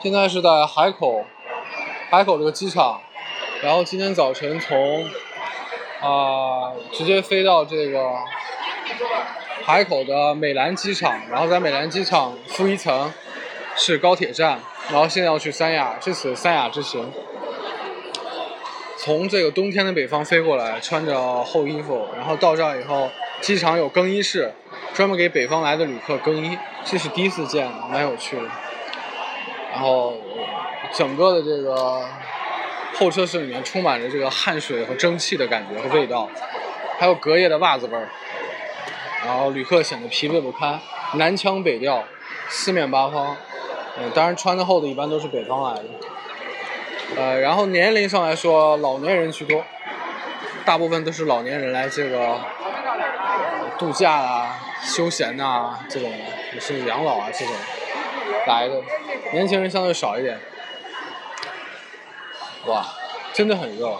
现在是在海口，海口这个机场，然后今天早晨从啊、直接飞到这个海口的美兰机场，然后在美兰机场负一层是高铁站，然后现在要去三亚，这次三亚之行。从这个冬天的北方飞过来，穿着厚衣服，然后到这儿以后，机场有更衣室，专门给北方来的旅客更衣，这是第一次见，蛮有趣的。然后整个的这个候车室里面充满着这个汗水和蒸汽的感觉和味道，还有隔夜的袜子味儿。然后旅客显得疲惫不堪，南腔北调，四面八方。嗯，当然穿的厚的一般都是北方来的。呃，然后年龄上来说，老年人居多，大部分都是老年人来这个、度假啊、休闲呐、这种，也是养老啊这种来的，年轻人相对少一点。哇，真的很热，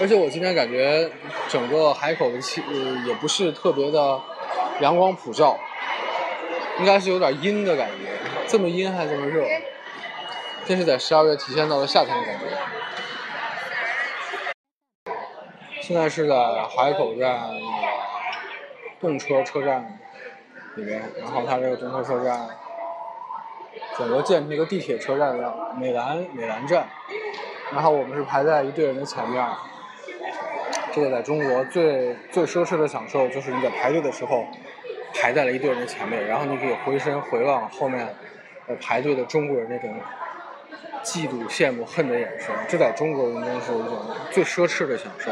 而且我今天感觉整个海口的气、呃、也不是特别的阳光普照，应该是有点阴的感觉，这么阴还这么热。这是在十二月体现到了夏天的感觉。现在是在海口站那个动车车站里面，然后它这个动车车站整个建成一个地铁车站的，美兰美兰站，然后我们是排在一队人的前面。这个在中国最最奢侈的享受就是你在排队的时候排在了一队人的前面，然后你可以回身回望后面排队的中国人那种嫉妒、羡慕、恨的眼神，这在中国人中是一种最奢侈的享受。